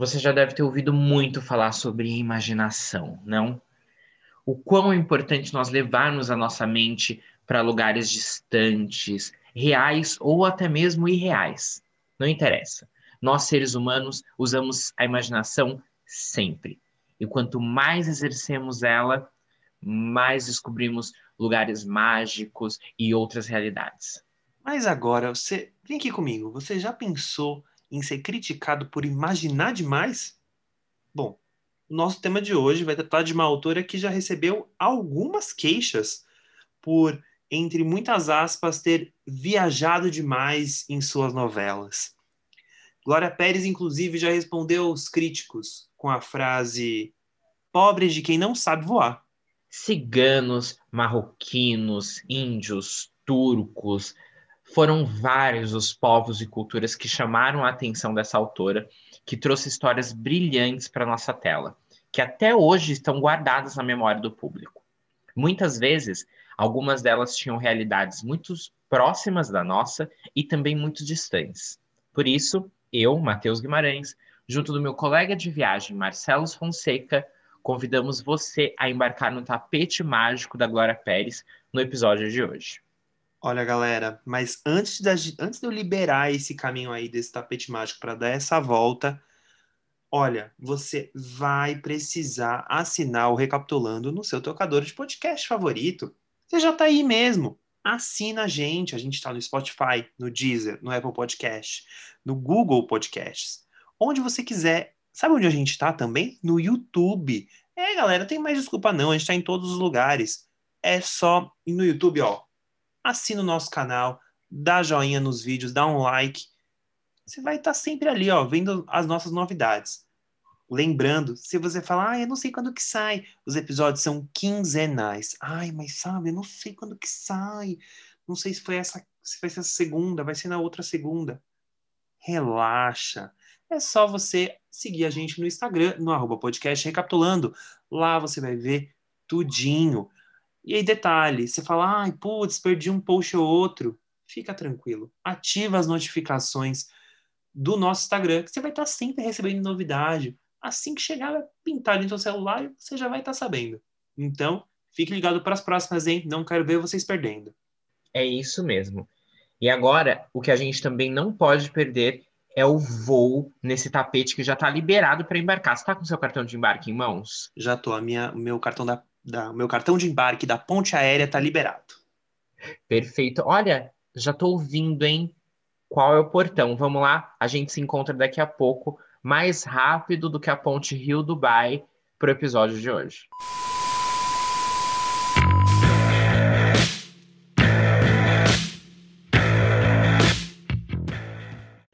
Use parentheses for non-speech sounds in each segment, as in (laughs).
Você já deve ter ouvido muito falar sobre imaginação, não? O quão é importante nós levarmos a nossa mente para lugares distantes, reais ou até mesmo irreais. Não interessa. Nós, seres humanos, usamos a imaginação sempre. E quanto mais exercemos ela, mais descobrimos lugares mágicos e outras realidades. Mas agora, você. Vem aqui comigo. Você já pensou em ser criticado por imaginar demais? Bom, o nosso tema de hoje vai tratar de uma autora que já recebeu algumas queixas por, entre muitas aspas, ter viajado demais em suas novelas. Glória Pérez, inclusive, já respondeu aos críticos com a frase: pobre de quem não sabe voar ciganos, marroquinos, índios, turcos, foram vários os povos e culturas que chamaram a atenção dessa autora, que trouxe histórias brilhantes para nossa tela, que até hoje estão guardadas na memória do público. Muitas vezes, algumas delas tinham realidades muito próximas da nossa e também muito distantes. Por isso, eu, Matheus Guimarães, junto do meu colega de viagem Marcelo Fonseca, convidamos você a embarcar no tapete mágico da Glória Pérez no episódio de hoje. Olha, galera, mas antes, da, antes de eu liberar esse caminho aí desse tapete mágico para dar essa volta, olha, você vai precisar assinar o Recapitulando no seu tocador de podcast favorito. Você já está aí mesmo. Assina a gente. A gente está no Spotify, no Deezer, no Apple Podcast, no Google Podcasts. Onde você quiser Sabe onde a gente está também? No YouTube. É, galera, tem mais desculpa não, a gente está em todos os lugares. É só no YouTube, ó. Assina o nosso canal, dá joinha nos vídeos, dá um like. Você vai estar tá sempre ali, ó, vendo as nossas novidades. Lembrando, se você falar, ah, eu não sei quando que sai, os episódios são quinzenais. Ai, mas sabe, eu não sei quando que sai. Não sei se foi essa, se vai ser essa segunda, vai ser na outra segunda. Relaxa é só você seguir a gente no Instagram, no arroba podcast recapitulando. Lá você vai ver tudinho. E aí, detalhe, você fala, ai, putz, perdi um post ou outro. Fica tranquilo. Ativa as notificações do nosso Instagram, que você vai estar sempre recebendo novidade. Assim que chegar, vai pintar no seu celular, você já vai estar sabendo. Então, fique ligado para as próximas, hein? Não quero ver vocês perdendo. É isso mesmo. E agora, o que a gente também não pode perder é o voo nesse tapete que já está liberado para embarcar. Você está com seu cartão de embarque em mãos? Já. A minha, meu cartão da, da meu cartão de embarque da ponte aérea está liberado. Perfeito. Olha, já estou ouvindo, hein? Qual é o portão? Vamos lá. A gente se encontra daqui a pouco, mais rápido do que a ponte Rio Dubai, para o episódio de hoje.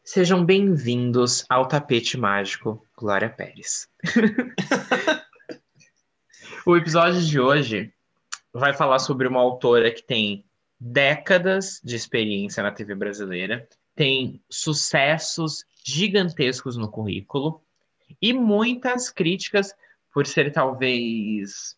Sejam bem-vindos ao tapete mágico Glória Pérez. (laughs) o episódio de hoje vai falar sobre uma autora que tem décadas de experiência na TV brasileira, tem sucessos gigantescos no currículo e muitas críticas por ser talvez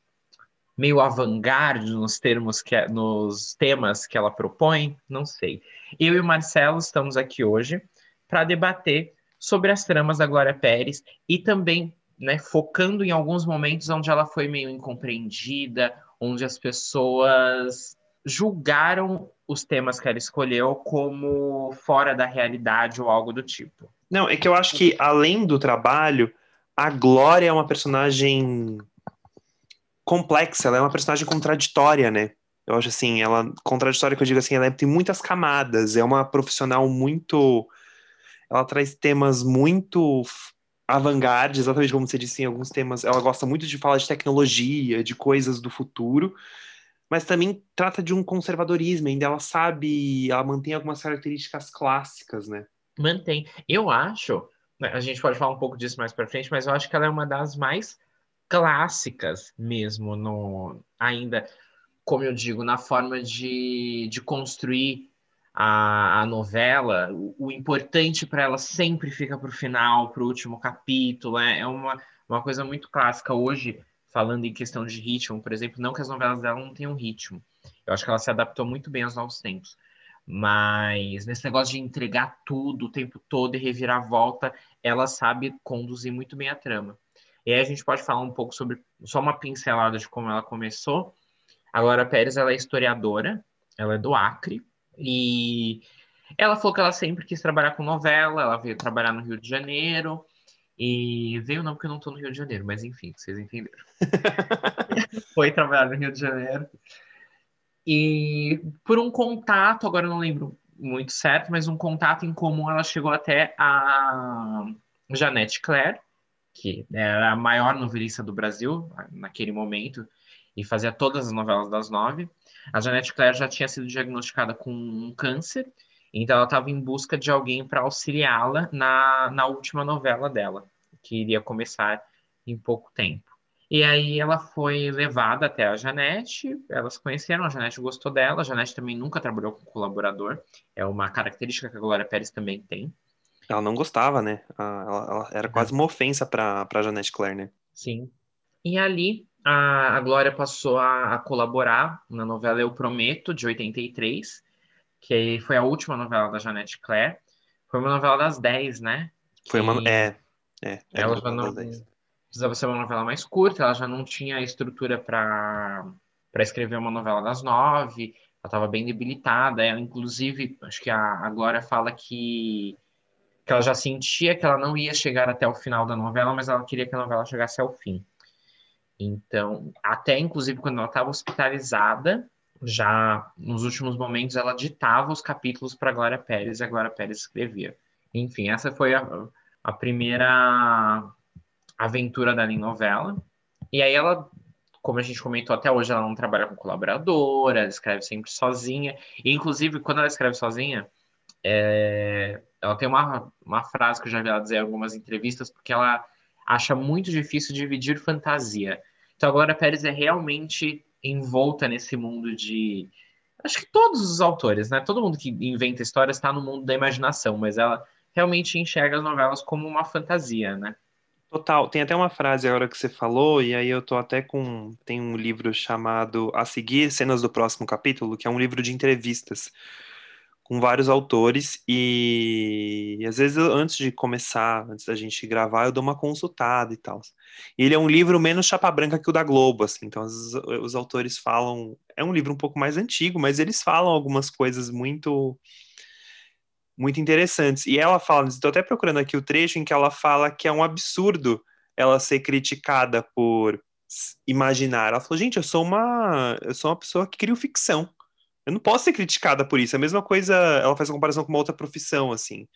meio avant-garde nos termos que nos temas que ela propõe, não sei. Eu e o Marcelo estamos aqui hoje para debater sobre as tramas da Glória Pérez e também né, focando em alguns momentos onde ela foi meio incompreendida, onde as pessoas julgaram os temas que ela escolheu como fora da realidade ou algo do tipo. Não, é que eu acho que além do trabalho, a Glória é uma personagem complexa, ela é uma personagem contraditória, né? Eu acho assim, ela contraditória que eu digo assim, ela tem muitas camadas, é uma profissional muito ela traz temas muito avant-garde, exatamente como você disse em alguns temas. Ela gosta muito de falar de tecnologia, de coisas do futuro, mas também trata de um conservadorismo, ainda ela sabe, ela mantém algumas características clássicas, né? Mantém. Eu acho, né, a gente pode falar um pouco disso mais para frente, mas eu acho que ela é uma das mais clássicas mesmo no ainda, como eu digo, na forma de, de construir a, a novela, o, o importante para ela sempre fica para o final, para o último capítulo. É, é uma, uma coisa muito clássica hoje, falando em questão de ritmo, por exemplo, não que as novelas dela não tenham ritmo. Eu acho que ela se adaptou muito bem aos novos tempos. Mas nesse negócio de entregar tudo o tempo todo e revirar a volta, ela sabe conduzir muito bem a trama. E aí a gente pode falar um pouco sobre só uma pincelada de como ela começou. A Glória Pérez ela é historiadora, ela é do Acre e ela falou que ela sempre quis trabalhar com novela, ela veio trabalhar no Rio de Janeiro e veio não porque eu não estou no Rio de Janeiro, mas enfim, vocês entenderam. (laughs) Foi trabalhar no Rio de Janeiro e por um contato, agora eu não lembro muito certo, mas um contato em comum, ela chegou até a Janete Claire, que era a maior novelista do Brasil naquele momento e fazia todas as novelas das nove. A Janete Claire já tinha sido diagnosticada com um câncer, então ela estava em busca de alguém para auxiliá-la na, na última novela dela, que iria começar em pouco tempo. E aí ela foi levada até a Janete, elas conheceram, a Janete gostou dela, a Janete também nunca trabalhou com colaborador, é uma característica que a Glória Pérez também tem. Ela não gostava, né? Ela, ela era quase uma ofensa para a Janete Claire, né? Sim. E ali a, a Glória passou a, a, colaborar na novela Eu Prometo, de 83, que foi a última novela da Janete Claire. Foi uma novela das 10, né? Foi uma. É. é ela já não precisava ser uma novela mais curta, ela já não tinha estrutura para escrever uma novela das nove, ela estava bem debilitada. Ela, inclusive, acho que a, a Glória fala que, que ela já sentia que ela não ia chegar até o final da novela, mas ela queria que a novela chegasse ao fim. Então, até inclusive quando ela estava hospitalizada, já nos últimos momentos ela ditava os capítulos para Glória Pérez e a Glória Pérez escrevia. Enfim, essa foi a, a primeira aventura dela em novela. E aí ela, como a gente comentou até hoje, ela não trabalha com colaboradora, ela escreve sempre sozinha. E, inclusive, quando ela escreve sozinha, é... ela tem uma, uma frase que eu já vi ela dizer em algumas entrevistas, porque ela acha muito difícil dividir fantasia. Então, a Glória Pérez é realmente envolta nesse mundo de. Acho que todos os autores, né? Todo mundo que inventa histórias está no mundo da imaginação, mas ela realmente enxerga as novelas como uma fantasia, né? Total. Tem até uma frase agora que você falou, e aí eu tô até com. Tem um livro chamado A Seguir Cenas do Próximo Capítulo, que é um livro de entrevistas com vários autores, e, às vezes eu, antes de começar, antes da gente gravar, eu dou uma consultada e tal. Ele é um livro menos chapa branca que o da Globo, assim, então os, os autores falam. É um livro um pouco mais antigo, mas eles falam algumas coisas muito muito interessantes. E ela fala, estou até procurando aqui o trecho em que ela fala que é um absurdo ela ser criticada por imaginar. Ela falou, gente, eu sou uma, eu sou uma pessoa que cria ficção. Eu não posso ser criticada por isso. É a mesma coisa, ela faz a comparação com uma outra profissão, assim.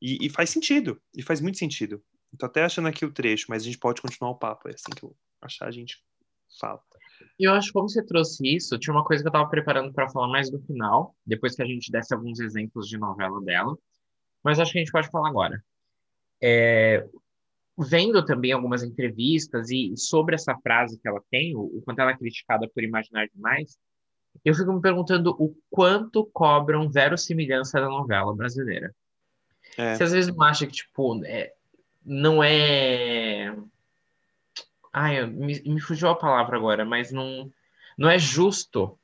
E, e faz sentido, e faz muito sentido. Estou até achando aqui o trecho, mas a gente pode continuar o papo. É assim que eu achar, a gente fala. E eu acho que como você trouxe isso, tinha uma coisa que eu estava preparando para falar mais no final, depois que a gente desse alguns exemplos de novela dela, mas acho que a gente pode falar agora. É, vendo também algumas entrevistas e sobre essa frase que ela tem, o, o quanto ela é criticada por imaginar demais, eu fico me perguntando o quanto cobram verossimilhança da novela brasileira. É. Você às vezes não acha que, tipo, é, não é Ai, me, me fugiu a palavra agora, mas não, não é justo.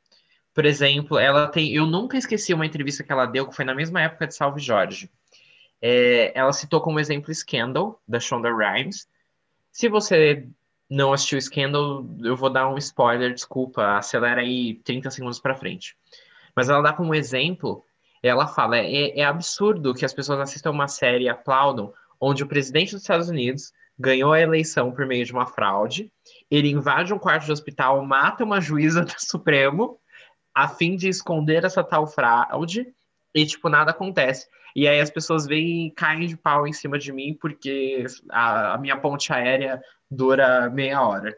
Por exemplo, ela tem. Eu nunca esqueci uma entrevista que ela deu, que foi na mesma época de Salve Jorge. É, ela citou como exemplo Scandal, da Shonda Rhimes. Se você não assistiu Scandal, eu vou dar um spoiler, desculpa, acelera aí 30 segundos para frente. Mas ela dá como exemplo, ela fala: é, é absurdo que as pessoas assistam uma série e aplaudam, onde o presidente dos Estados Unidos ganhou a eleição por meio de uma fraude. Ele invade um quarto de hospital, mata uma juíza (laughs) do Supremo, a fim de esconder essa tal fraude, e, tipo, nada acontece. E aí as pessoas vêm e caem de pau em cima de mim porque a, a minha ponte aérea dura meia hora.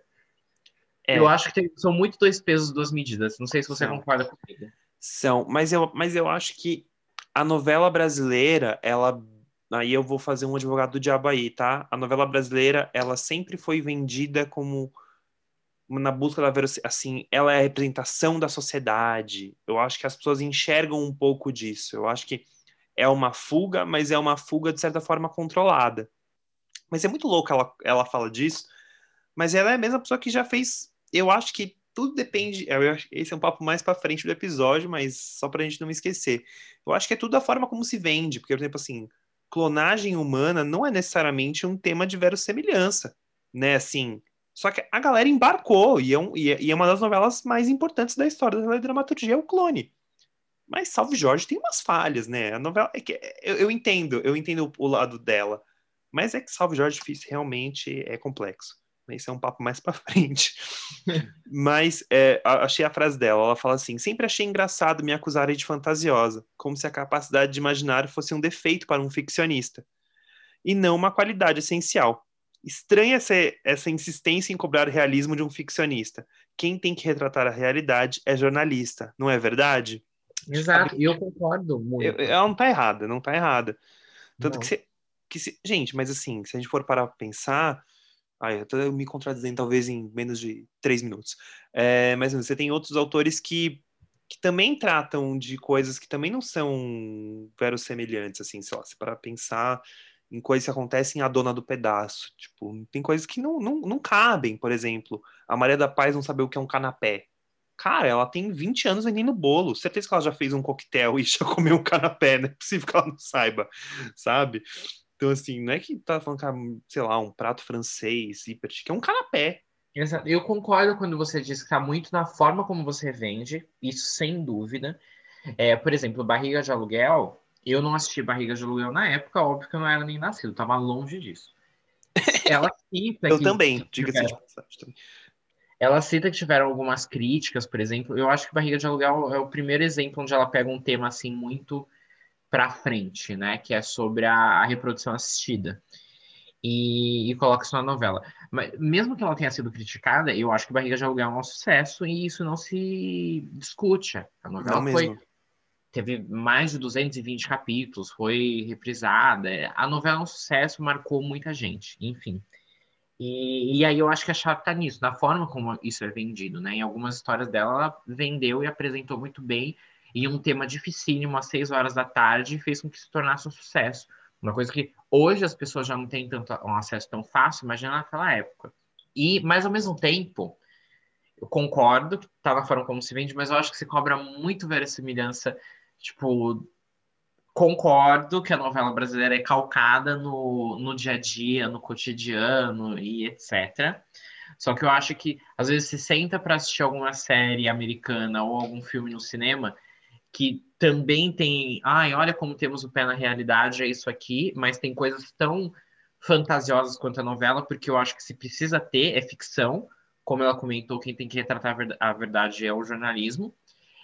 É. Eu acho que tem, são muito dois pesos, duas medidas. Não sei se você são. concorda comigo. São, mas eu, mas eu acho que a novela brasileira, ela aí eu vou fazer um advogado do diabo aí, tá? A novela brasileira, ela sempre foi vendida como na busca da assim, ela é a representação da sociedade. Eu acho que as pessoas enxergam um pouco disso. Eu acho que é uma fuga, mas é uma fuga de certa forma controlada. Mas é muito louco ela, ela fala disso, mas ela é a mesma pessoa que já fez. Eu acho que tudo depende. Que esse é um papo mais para frente do episódio, mas só para a gente não esquecer. Eu acho que é tudo a forma como se vende, porque, por exemplo, assim, clonagem humana não é necessariamente um tema de verossemelhança, né? Assim, só que a galera embarcou e é, um, e é, e é uma das novelas mais importantes da história da dramaturgia, é o clone. Mas Salve Jorge tem umas falhas, né? A novela é que eu, eu entendo, eu entendo o lado dela, mas é que Salve Jorge realmente é complexo. Isso é um papo mais (laughs) para frente. Mas é, achei a frase dela. Ela fala assim: sempre achei engraçado me acusarem de fantasiosa, como se a capacidade de imaginar fosse um defeito para um ficcionista e não uma qualidade essencial. Estranha essa, essa insistência em cobrar realismo de um ficcionista. Quem tem que retratar a realidade é jornalista, não é verdade? Exato, e eu concordo muito. Ela não está errada, não está errada. Tanto não. que, se, que se, gente, mas assim, se a gente for parar para pensar, Ai, eu tô me contradizendo talvez em menos de três minutos. É, mas você tem outros autores que, que também tratam de coisas que também não são verossemelhantes, assim, sei lá, se para pensar em coisas que acontecem a dona do pedaço. Tipo, tem coisas que não, não, não cabem, por exemplo, a Maria da Paz não saber o que é um canapé. Cara, ela tem 20 anos vendendo bolo. Certeza que ela já fez um coquetel e (laughs) já comeu um canapé, não é possível que ela não saiba, sabe? Então, assim, não é que tá falando que, é, sei lá, um prato francês hiper que é um canapé. Exato. Eu concordo quando você diz que tá muito na forma como você vende, isso sem dúvida. É, por exemplo, Barriga de Aluguel, eu não assisti Barriga de Aluguel na época, óbvio que eu não era nem nascido, tava longe disso. Ela cita Eu também, diga-se de passagem. Ela cita que tiveram algumas críticas, por exemplo. Eu acho que Barriga de Aluguel é o primeiro exemplo onde ela pega um tema assim muito para frente, né? Que é sobre a, a reprodução assistida. E, e, coloca isso na novela. Mas mesmo que ela tenha sido criticada, eu acho que Barriga de Aluguel é um sucesso e isso não se discute. A novela não foi mesmo. teve mais de 220 capítulos, foi reprisada. A novela é um sucesso, marcou muita gente, enfim. E, e aí eu acho que a chave tá nisso, na forma como isso é vendido, né? Em algumas histórias dela, ela vendeu e apresentou muito bem e um tema dificílimo às seis horas da tarde fez com que se tornasse um sucesso. Uma coisa que hoje as pessoas já não têm tanto um acesso tão fácil, imagina naquela época. E, mas ao mesmo tempo, eu concordo que tá na forma como se vende, mas eu acho que se cobra muito verossimilhança, tipo, concordo que a novela brasileira é calcada no, no dia a dia, no cotidiano e etc. Só que eu acho que às vezes se senta para assistir alguma série americana ou algum filme no cinema que também tem, ai, olha como temos o pé na realidade, é isso aqui, mas tem coisas tão fantasiosas quanto a novela, porque eu acho que se precisa ter, é ficção, como ela comentou, quem tem que retratar a verdade é o jornalismo,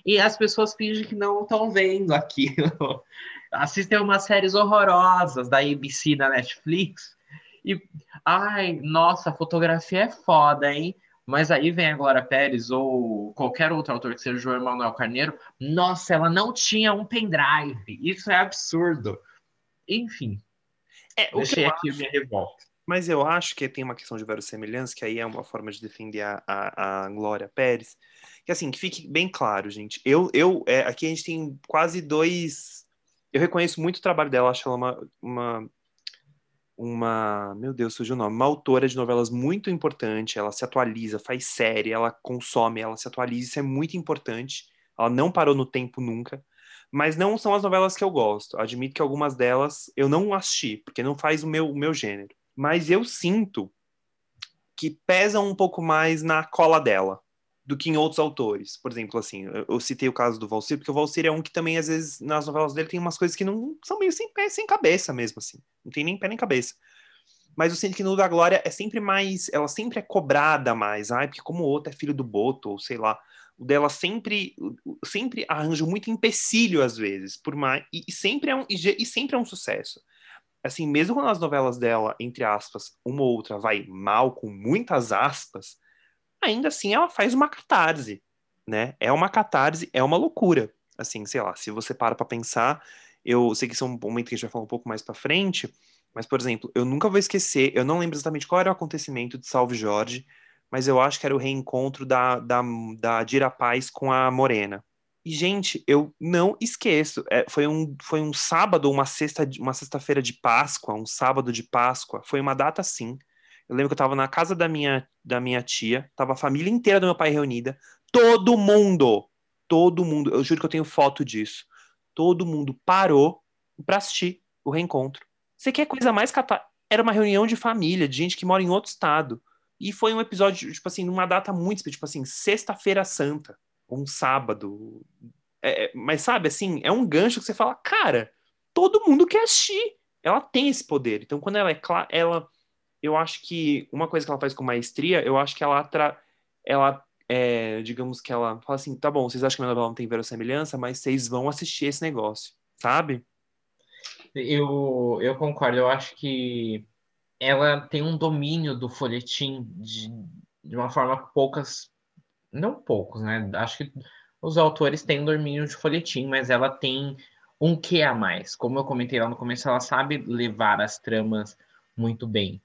e as pessoas fingem que não estão vendo aquilo. (laughs) Assistem umas séries horrorosas da ABC, da Netflix, e, ai, nossa, a fotografia é foda, hein? Mas aí vem a Glória Pérez ou qualquer outro autor que seja o João Emanuel Carneiro, nossa, ela não tinha um pendrive. Isso é absurdo. Enfim. É, deixei aqui acho, minha revolta. Mas eu acho que tem uma questão de verossemelhança, que aí é uma forma de defender a, a, a Glória Pérez. Que assim, que fique bem claro, gente. Eu, eu é, aqui a gente tem quase dois. Eu reconheço muito o trabalho dela, acho ela uma, uma uma, meu Deus, surgiu o nome, uma autora de novelas muito importante, ela se atualiza, faz série, ela consome, ela se atualiza, isso é muito importante. Ela não parou no tempo nunca, mas não são as novelas que eu gosto. Admito que algumas delas eu não assisti, porque não faz o meu, o meu gênero. Mas eu sinto que pesam um pouco mais na cola dela do que em outros autores. Por exemplo, assim, eu, citei o caso do Valsir, porque o Valsir é um que também, às vezes, nas novelas dele tem umas coisas que não são meio sem pé, sem cabeça mesmo, assim. Não tem nem pé nem cabeça. Mas eu sinto que no da Glória é sempre mais. Ela sempre é cobrada mais. Ai, porque como o outro é filho do Boto, ou sei lá. O dela sempre, sempre arranja muito empecilho, às vezes, por mais. E, e sempre é um, e, e sempre é um sucesso assim, mesmo quando as novelas dela, entre aspas, uma ou outra vai mal, com muitas aspas, ainda assim ela faz uma catarse, né? É uma catarse, é uma loucura. Assim, sei lá, se você para para pensar, eu sei que isso é um momento que a gente vai falar um pouco mais para frente, mas, por exemplo, eu nunca vou esquecer, eu não lembro exatamente qual era o acontecimento de Salve Jorge, mas eu acho que era o reencontro da, da, da Dira Paz com a Morena. E, gente, eu não esqueço. É, foi, um, foi um sábado, uma sexta, uma sexta-feira de Páscoa, um sábado de Páscoa. Foi uma data assim Eu lembro que eu tava na casa da minha, da minha tia, tava a família inteira do meu pai reunida, todo mundo, todo mundo, eu juro que eu tenho foto disso. Todo mundo parou para assistir o reencontro. Você quer coisa mais catástrofe? Era uma reunião de família, de gente que mora em outro estado. E foi um episódio, tipo assim, numa data muito, tipo assim, sexta-feira santa, um sábado. É, é, mas sabe, assim, é um gancho que você fala, cara, todo mundo quer assistir. Ela tem esse poder. Então, quando ela é clara, ela. Eu acho que uma coisa que ela faz com maestria, eu acho que ela, tra... ela é, digamos que ela fala assim, tá bom, vocês acham que minha novela não tem verossemelhança, mas vocês vão assistir esse negócio, sabe? Eu, eu concordo, eu acho que ela tem um domínio do folhetim de, de uma forma que poucas, não poucos, né? Acho que os autores têm um domínio de folhetim, mas ela tem um que a mais. Como eu comentei lá no começo, ela sabe levar as tramas muito bem.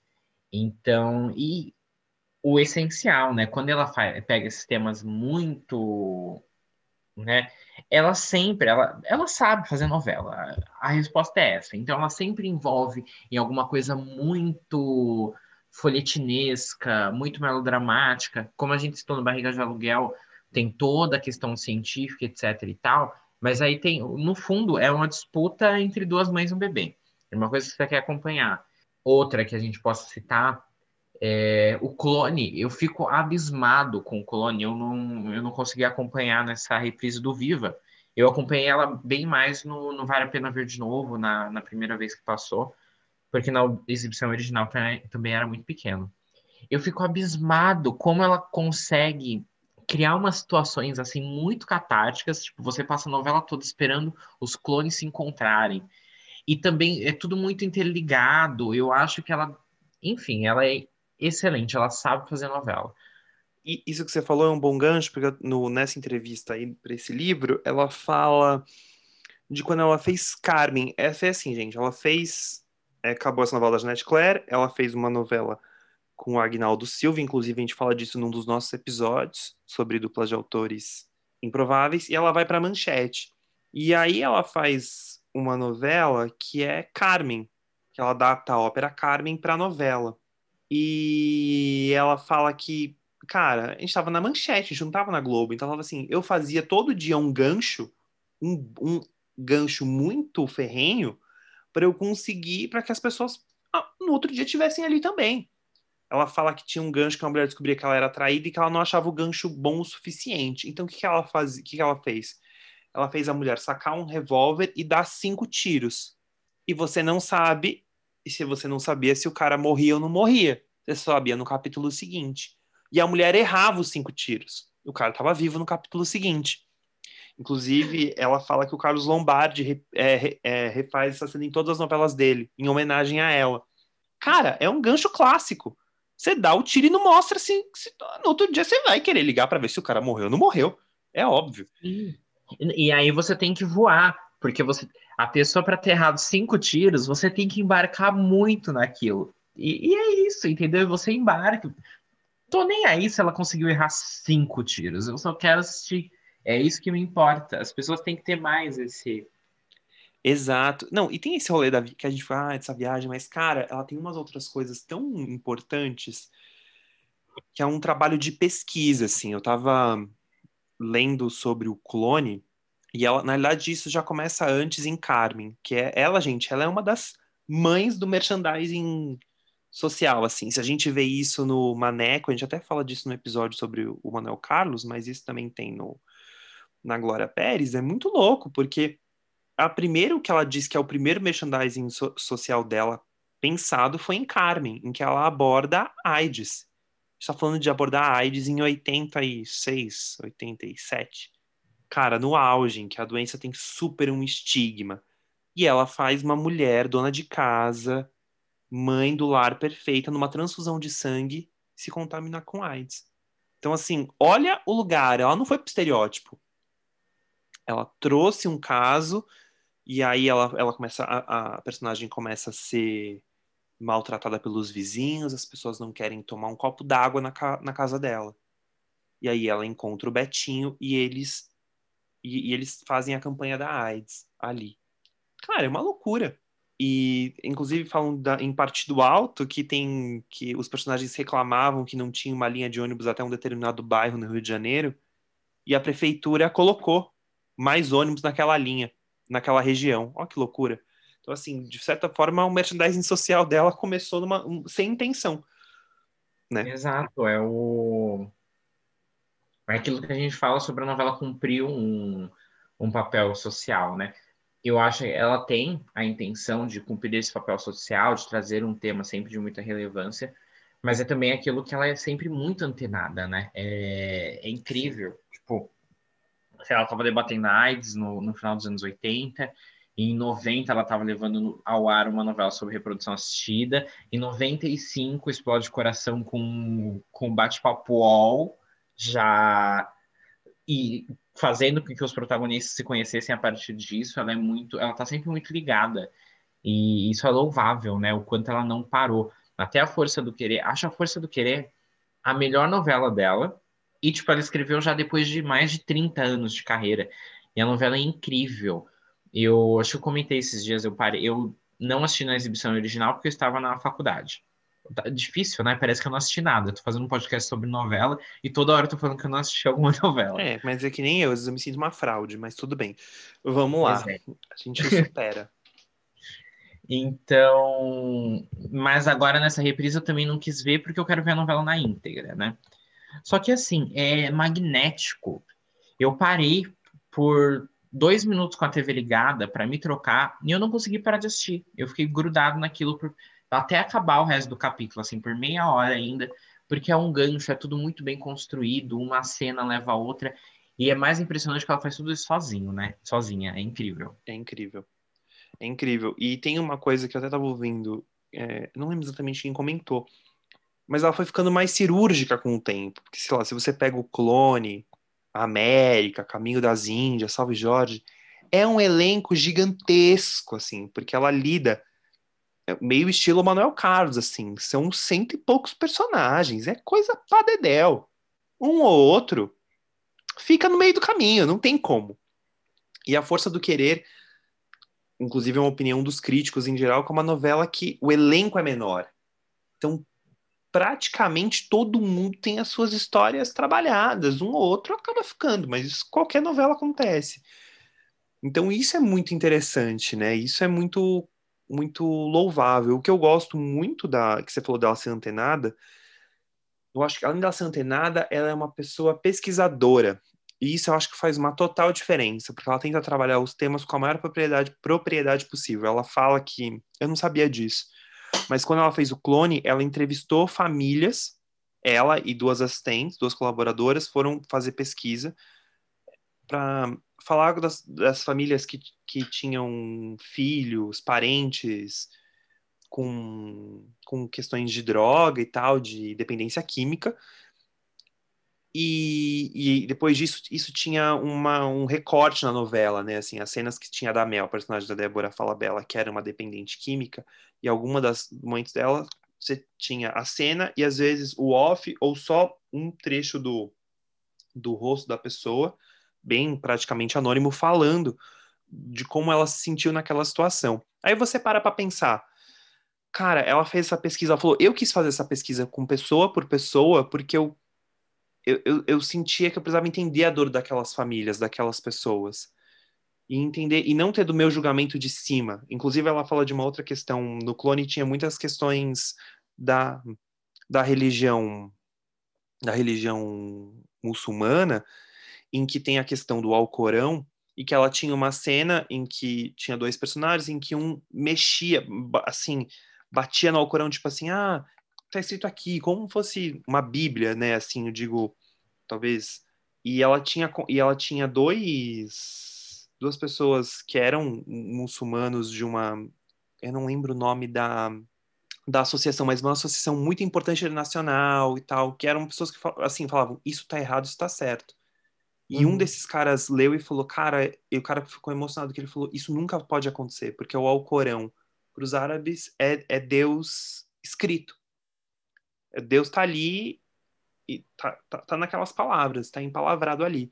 Então, e o essencial, né? Quando ela faz, pega esses temas muito né? Ela sempre, ela, ela sabe fazer novela. A resposta é essa. Então ela sempre envolve em alguma coisa muito folhetinesca, muito melodramática. Como a gente citou no Barriga de Aluguel, tem toda a questão científica, etc e tal. Mas aí tem, no fundo, é uma disputa entre duas mães e um bebê. É uma coisa que você quer acompanhar. Outra que a gente possa citar é, o clone, eu fico abismado com o clone, eu não, eu não consegui acompanhar nessa reprise do Viva. Eu acompanhei ela bem mais no, no Vale a Pena Ver de Novo, na, na primeira vez que passou, porque na exibição original também era muito pequeno. Eu fico abismado como ela consegue criar umas situações assim muito catárticas, tipo, você passa a novela toda esperando os clones se encontrarem. E também é tudo muito interligado. Eu acho que ela, enfim, ela é excelente, ela sabe fazer novela. E isso que você falou é um bom gancho, porque no, nessa entrevista aí para esse livro, ela fala de quando ela fez Carmen. É, assim, gente, ela fez. É, acabou essa novela da Jeanette Claire, ela fez uma novela com o Agnaldo Silva, inclusive a gente fala disso num dos nossos episódios sobre duplas de autores improváveis, e ela vai para Manchete. E aí ela faz uma novela que é Carmen, que ela adapta a ópera Carmen para novela. E ela fala que, cara, a gente tava na manchete, a gente não tava na Globo. Então ela falava assim: eu fazia todo dia um gancho, um, um gancho muito ferrenho, para eu conseguir, para que as pessoas ah, no outro dia tivessem ali também. Ela fala que tinha um gancho que a mulher descobria que ela era traída e que ela não achava o gancho bom o suficiente. Então o que, que ela faz, o que, que ela fez? Ela fez a mulher sacar um revólver e dar cinco tiros. E você não sabe e se você não sabia se o cara morria ou não morria. Você sabia no capítulo seguinte. E a mulher errava os cinco tiros. O cara estava vivo no capítulo seguinte. Inclusive, ela fala que o Carlos Lombardi é, é, refaz essa cena em todas as novelas dele, em homenagem a ela. Cara, é um gancho clássico. Você dá o tiro e não mostra se, se no outro dia você vai querer ligar para ver se o cara morreu ou não morreu. É óbvio. E, aí você tem que voar, porque você a pessoa, para ter errado cinco tiros, você tem que embarcar muito naquilo. E, e é isso, entendeu? Você embarca. Tô nem aí se ela conseguiu errar cinco tiros. Eu só quero assistir. É isso que me importa. As pessoas têm que ter mais esse. Exato. Não, e tem esse rolê da que a gente fala ah, dessa viagem, mas, cara, ela tem umas outras coisas tão importantes que é um trabalho de pesquisa, assim. Eu tava lendo sobre o clone e ela, na verdade, isso já começa antes em Carmen, que é ela, gente, ela é uma das mães do merchandising social, assim. Se a gente vê isso no Maneco, a gente até fala disso no episódio sobre o Manuel Carlos, mas isso também tem no na Glória Pérez, é muito louco, porque a primeiro que ela diz que é o primeiro merchandising so social dela pensado foi em Carmen, em que ela aborda AIDS. Está falando de abordar a AIDS em 86, 87 cara, no auge, em que a doença tem super um estigma. E ela faz uma mulher, dona de casa, mãe do lar perfeita, numa transfusão de sangue, se contaminar com AIDS. Então, assim, olha o lugar. Ela não foi pro estereótipo. Ela trouxe um caso e aí ela, ela começa a, a personagem começa a ser maltratada pelos vizinhos, as pessoas não querem tomar um copo d'água na, na casa dela. E aí ela encontra o Betinho e eles e, e, eles fazem a campanha da AIDS ali. Cara, é uma loucura. E, inclusive, falam da, em Partido Alto que tem que os personagens reclamavam que não tinha uma linha de ônibus até um determinado bairro no Rio de Janeiro, e a prefeitura colocou mais ônibus naquela linha, naquela região. Olha que loucura. Então, assim, de certa forma, o merchandising social dela começou numa, um, sem intenção. Né? Exato, é o. É aquilo que a gente fala sobre a novela cumprir um, um papel social, né? eu acho que ela tem a intenção de cumprir esse papel social, de trazer um tema sempre de muita relevância, mas é também aquilo que ela é sempre muito antenada, né? É, é incrível. Tipo, ela estava debatendo AIDS no, no final dos anos 80, e em 90 ela estava levando ao ar uma novela sobre reprodução assistida, em 95 Explode Coração com, com Bate-Papo All, já e fazendo com que os protagonistas se conhecessem a partir disso, ela é muito, ela tá sempre muito ligada. E isso é louvável, né? O quanto ela não parou. Até a Força do Querer, acho a Força do Querer a melhor novela dela. E, tipo, ela escreveu já depois de mais de 30 anos de carreira. E a novela é incrível. Eu acho que eu comentei esses dias, eu parei, eu não assisti na exibição original porque eu estava na faculdade. Tá difícil, né? Parece que eu não assisti nada. Eu tô fazendo um podcast sobre novela e toda hora eu tô falando que eu não assisti alguma (laughs) novela. É, mas é que nem eu, às vezes eu me sinto uma fraude, mas tudo bem. Vamos lá. É. A gente supera. (laughs) (laughs) então, mas agora nessa reprise eu também não quis ver porque eu quero ver a novela na íntegra, né? Só que assim, é magnético. Eu parei por dois minutos com a TV ligada para me trocar e eu não consegui parar de assistir. Eu fiquei grudado naquilo por até acabar o resto do capítulo, assim, por meia hora ainda, porque é um gancho, é tudo muito bem construído, uma cena leva a outra, e é mais impressionante que ela faz tudo isso sozinho, né? Sozinha, é incrível. É incrível. É incrível. E tem uma coisa que eu até estava ouvindo, é, não lembro exatamente quem comentou, mas ela foi ficando mais cirúrgica com o tempo. Porque, sei lá, se você pega o Clone, América, Caminho das Índias, Salve Jorge, é um elenco gigantesco, assim, porque ela lida é meio estilo Manuel Carlos, assim. São cento e poucos personagens. É coisa pra dedéu. Um ou outro fica no meio do caminho, não tem como. E A Força do Querer, inclusive é uma opinião dos críticos em geral, que é uma novela que o elenco é menor. Então, praticamente todo mundo tem as suas histórias trabalhadas. Um ou outro acaba ficando, mas isso, qualquer novela acontece. Então, isso é muito interessante, né? Isso é muito muito louvável. O que eu gosto muito da que você falou dela ser antenada, eu acho que além dela ser antenada, ela é uma pessoa pesquisadora. E isso eu acho que faz uma total diferença, porque ela tenta trabalhar os temas com a maior propriedade, propriedade possível. Ela fala que eu não sabia disso, mas quando ela fez o clone, ela entrevistou famílias, ela e duas assistentes, duas colaboradoras foram fazer pesquisa para falar das, das famílias que, que tinham filhos, parentes com, com questões de droga e tal, de dependência química. E, e depois disso, isso tinha uma, um recorte na novela, né? Assim, as cenas que tinha da Mel, personagem da Débora Falabella, que era uma dependente química, e alguma das momentos dela, você tinha a cena e às vezes o off ou só um trecho do, do rosto da pessoa bem praticamente anônimo, falando de como ela se sentiu naquela situação. Aí você para para pensar, cara, ela fez essa pesquisa, ela falou, eu quis fazer essa pesquisa com pessoa por pessoa, porque eu, eu, eu, eu sentia que eu precisava entender a dor daquelas famílias, daquelas pessoas. E entender, e não ter do meu julgamento de cima. Inclusive, ela fala de uma outra questão. No clone tinha muitas questões da, da religião da religião muçulmana em que tem a questão do Alcorão e que ela tinha uma cena em que tinha dois personagens em que um mexia, assim, batia no Alcorão, tipo assim, ah, tá escrito aqui, como fosse uma Bíblia, né, assim, eu digo, talvez. E ela tinha, e ela tinha dois, duas pessoas que eram muçulmanos de uma, eu não lembro o nome da, da associação, mas uma associação muito importante internacional e tal, que eram pessoas que, assim, falavam, isso tá errado, isso tá certo. E uhum. um desses caras leu e falou, cara, e o cara ficou emocionado que ele falou, isso nunca pode acontecer, porque o Alcorão, para os árabes, é, é Deus escrito. Deus está ali e tá, tá, tá, naquelas palavras, está empalavrado ali.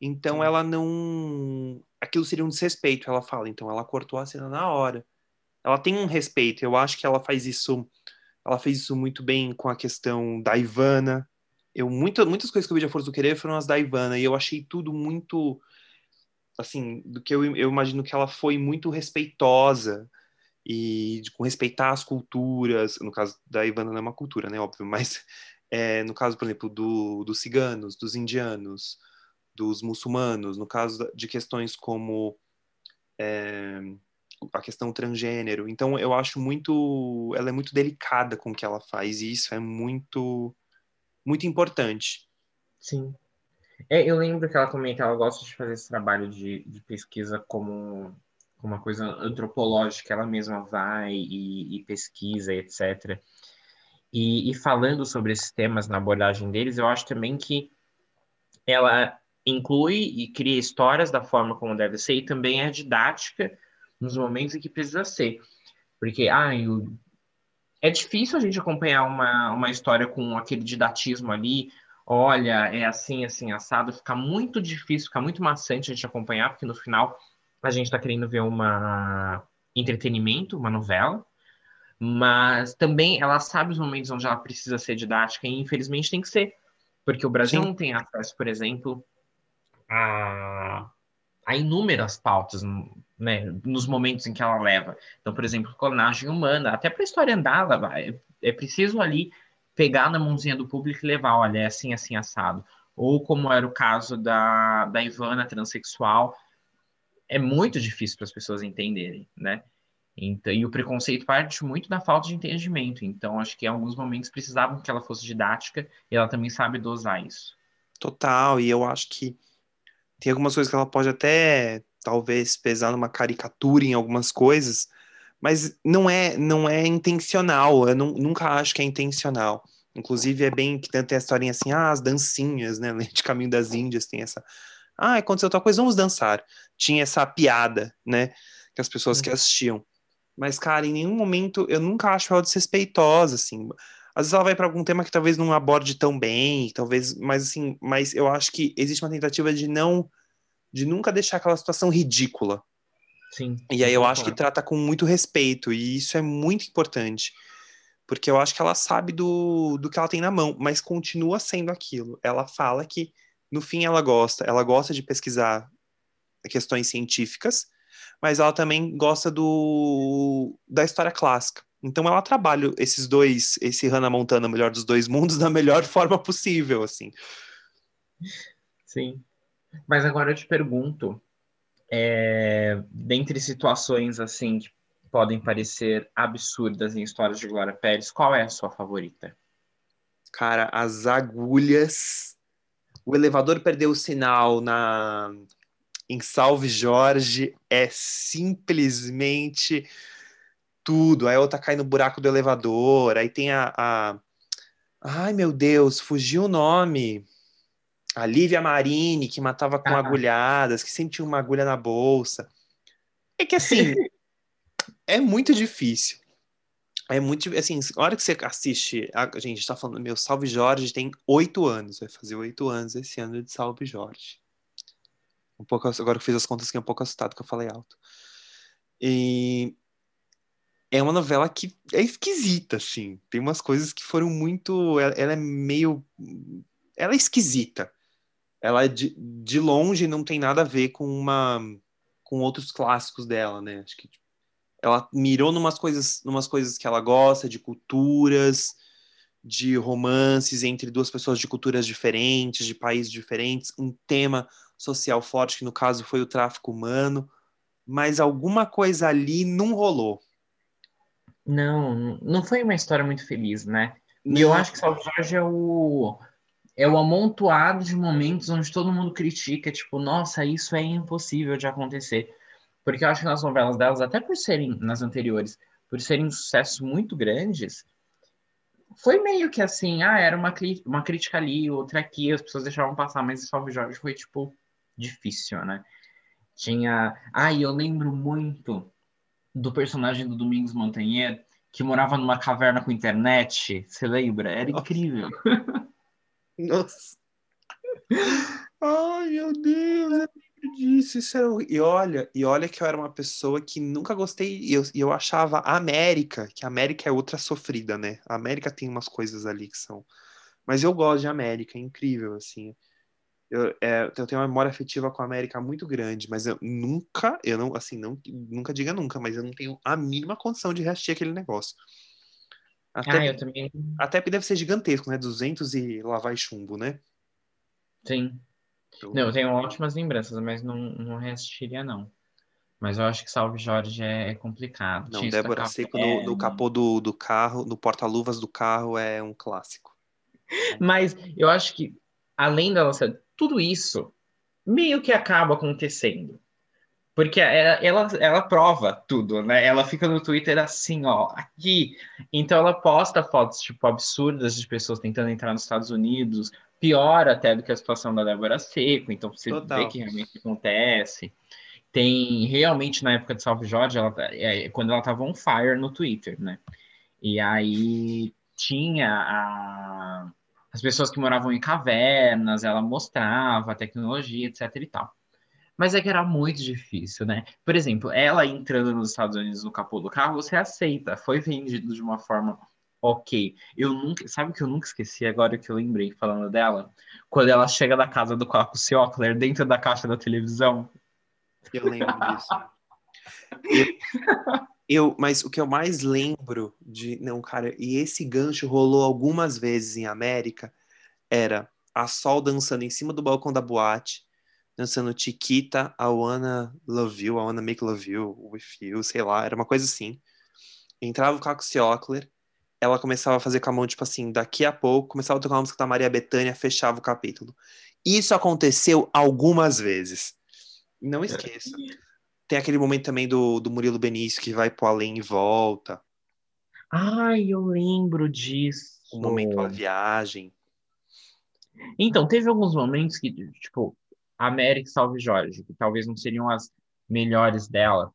Então ela não. Aquilo seria um desrespeito, ela fala. Então ela cortou a cena na hora. ela tem um respeito. Eu acho que ela faz isso, ela fez isso muito bem com a questão da Ivana. Eu muito, muitas coisas que eu vi de A Força do Querer foram as da Ivana e eu achei tudo muito assim, do que eu, eu imagino que ela foi muito respeitosa e de, com respeitar as culturas, no caso da Ivana não é uma cultura, né, óbvio, mas é, (laughs) no caso, por exemplo, do, dos ciganos, dos indianos, dos muçulmanos, no caso de questões como é, a questão transgênero. Então, eu acho muito, ela é muito delicada com o que ela faz e isso é muito, muito importante. Sim. É, eu lembro que ela também que ela gosta de fazer esse trabalho de, de pesquisa como uma coisa antropológica, ela mesma vai e, e pesquisa, etc. E, e, falando sobre esses temas na abordagem deles, eu acho também que ela inclui e cria histórias da forma como deve ser e também é didática nos momentos em que precisa ser. Porque, ah, é difícil a gente acompanhar uma, uma história com aquele didatismo ali, olha, é assim, assim, assado, fica muito difícil, fica muito maçante a gente acompanhar, porque no final a gente está querendo ver uma entretenimento, uma novela, mas também ela sabe os momentos onde ela precisa ser didática e infelizmente tem que ser, porque o Brasil Sim. não tem acesso, por exemplo, a, a inúmeras pautas né, nos momentos em que ela leva. Então, por exemplo, clonagem humana, até para a história andar, ela vai, é preciso ali pegar na mãozinha do público e levar, olha, é assim, assim, assado. Ou como era o caso da, da Ivana transexual, é muito difícil para as pessoas entenderem, né? Então, e o preconceito parte muito da falta de entendimento. Então, acho que em alguns momentos precisavam que ela fosse didática e ela também sabe dosar isso. Total, e eu acho que tem algumas coisas que ela pode até, talvez, pesar numa caricatura em algumas coisas, mas não é não é intencional, eu não, nunca acho que é intencional. Inclusive é bem que tem a historinha assim, ah, as dancinhas, né, (laughs) de Caminho das Índias tem essa, ah, aconteceu tal coisa, vamos dançar. Tinha essa piada, né, que as pessoas uhum. que assistiam. Mas, cara, em nenhum momento eu nunca acho ela desrespeitosa, assim. Às vezes ela vai para algum tema que talvez não aborde tão bem, talvez, mas assim, mas eu acho que existe uma tentativa de não de nunca deixar aquela situação ridícula, Sim. E aí eu acho que trata com muito respeito, e isso é muito importante. Porque eu acho que ela sabe do, do que ela tem na mão, mas continua sendo aquilo. Ela fala que, no fim, ela gosta. Ela gosta de pesquisar questões científicas, mas ela também gosta do, da história clássica. Então ela trabalha esses dois, esse Hannah Montana, melhor dos dois mundos, (laughs) da melhor forma possível, assim. Sim. Mas agora eu te pergunto, é, dentre situações assim que podem parecer absurdas em histórias de Glória Pérez, qual é a sua favorita? Cara, as agulhas. O elevador perdeu o sinal na em Salve Jorge é simplesmente tudo. Aí a outra cai no buraco do elevador. Aí tem a, a... Ai, meu Deus, fugiu o nome a Lívia Marini, que matava com ah. agulhadas, que sempre tinha uma agulha na bolsa. É que assim, (laughs) é muito difícil. É muito assim, a hora que você assiste, a gente está falando, meu Salve Jorge tem oito anos, vai fazer oito anos esse ano de Salve Jorge. Um pouco, agora que eu fiz as contas, fiquei um pouco assustado que eu falei alto. E é uma novela que é esquisita, assim. Tem umas coisas que foram muito. Ela, ela é meio. Ela é esquisita ela de, de longe não tem nada a ver com uma com outros clássicos dela, né? Acho que ela mirou numas coisas, numas coisas que ela gosta, de culturas, de romances entre duas pessoas de culturas diferentes, de países diferentes, um tema social forte que no caso foi o tráfico humano, mas alguma coisa ali não rolou. Não, não foi uma história muito feliz, né? E eu acho que Salve Jorge é o é o amontoado de momentos onde todo mundo critica, tipo, nossa, isso é impossível de acontecer. Porque eu acho que nas novelas delas, até por serem, nas anteriores, por serem sucessos muito grandes, foi meio que assim, ah, era uma, uma crítica ali, outra aqui, as pessoas deixavam passar, mas Salve Jorge foi, tipo, difícil, né? Tinha. Ah, e eu lembro muito do personagem do Domingos Montanher, que morava numa caverna com internet. Você lembra? Era incrível. (laughs) Nossa. Ai, meu Deus, eu lembro disso, isso é... E olha, e olha que eu era uma pessoa que nunca gostei, e eu, eu achava a América, que a América é outra sofrida, né? A América tem umas coisas ali que são... Mas eu gosto de América, é incrível, assim. Eu, é, eu tenho uma memória afetiva com a América muito grande, mas eu nunca, eu não, assim, não, nunca diga nunca, mas eu não tenho a mínima condição de reagir aquele negócio. Até, ah, eu também. Até porque deve ser gigantesco, né? 200 e lá vai chumbo, né? Sim. Então... Não, eu tenho ótimas lembranças, mas não, não reassistiria, não. Mas eu acho que Salve Jorge é, é complicado. Não, Tinha Débora Seco no, no, capô do, do carro, no porta-luvas do carro é um clássico. (laughs) Mas eu acho que, além da nossa. Tudo isso meio que acaba acontecendo. Porque ela, ela, ela, prova tudo, né? Ela fica no Twitter assim, ó, aqui. Então ela posta fotos, tipo, absurdas de pessoas tentando entrar nos Estados Unidos, pior até do que a situação da Débora Seco, então você Total. vê que realmente acontece. Tem realmente na época de Salve Jorge, ela, tá, é, quando ela tava on fire no Twitter, né? E aí tinha a, as pessoas que moravam em cavernas, ela mostrava a tecnologia, etc e tal. Mas é que era muito difícil, né? Por exemplo, ela entrando nos Estados Unidos no capô do carro, você aceita. Foi vendido de uma forma ok. Eu nunca. Sabe o que eu nunca esqueci agora que eu lembrei falando dela? Quando ela chega da casa do Caco Ciocler dentro da caixa da televisão. Eu lembro disso. eu, eu, mas o que eu mais lembro de. Não, cara, e esse gancho rolou algumas vezes em América. Era a Sol dançando em cima do balcão da boate dançando Chiquita, I Wanna Love You, I Wanna Make Love You With You, sei lá, era uma coisa assim. Entrava o Caco Ciocler, ela começava a fazer com a mão, tipo assim, daqui a pouco, começava a tocar uma música da Maria Bethânia, fechava o capítulo. Isso aconteceu algumas vezes. Não esqueça. Tem aquele momento também do, do Murilo Benício que vai pro além e volta. Ai, eu lembro disso. O momento a viagem. Então, teve alguns momentos que, tipo, América Salve Jorge, que talvez não seriam as melhores dela,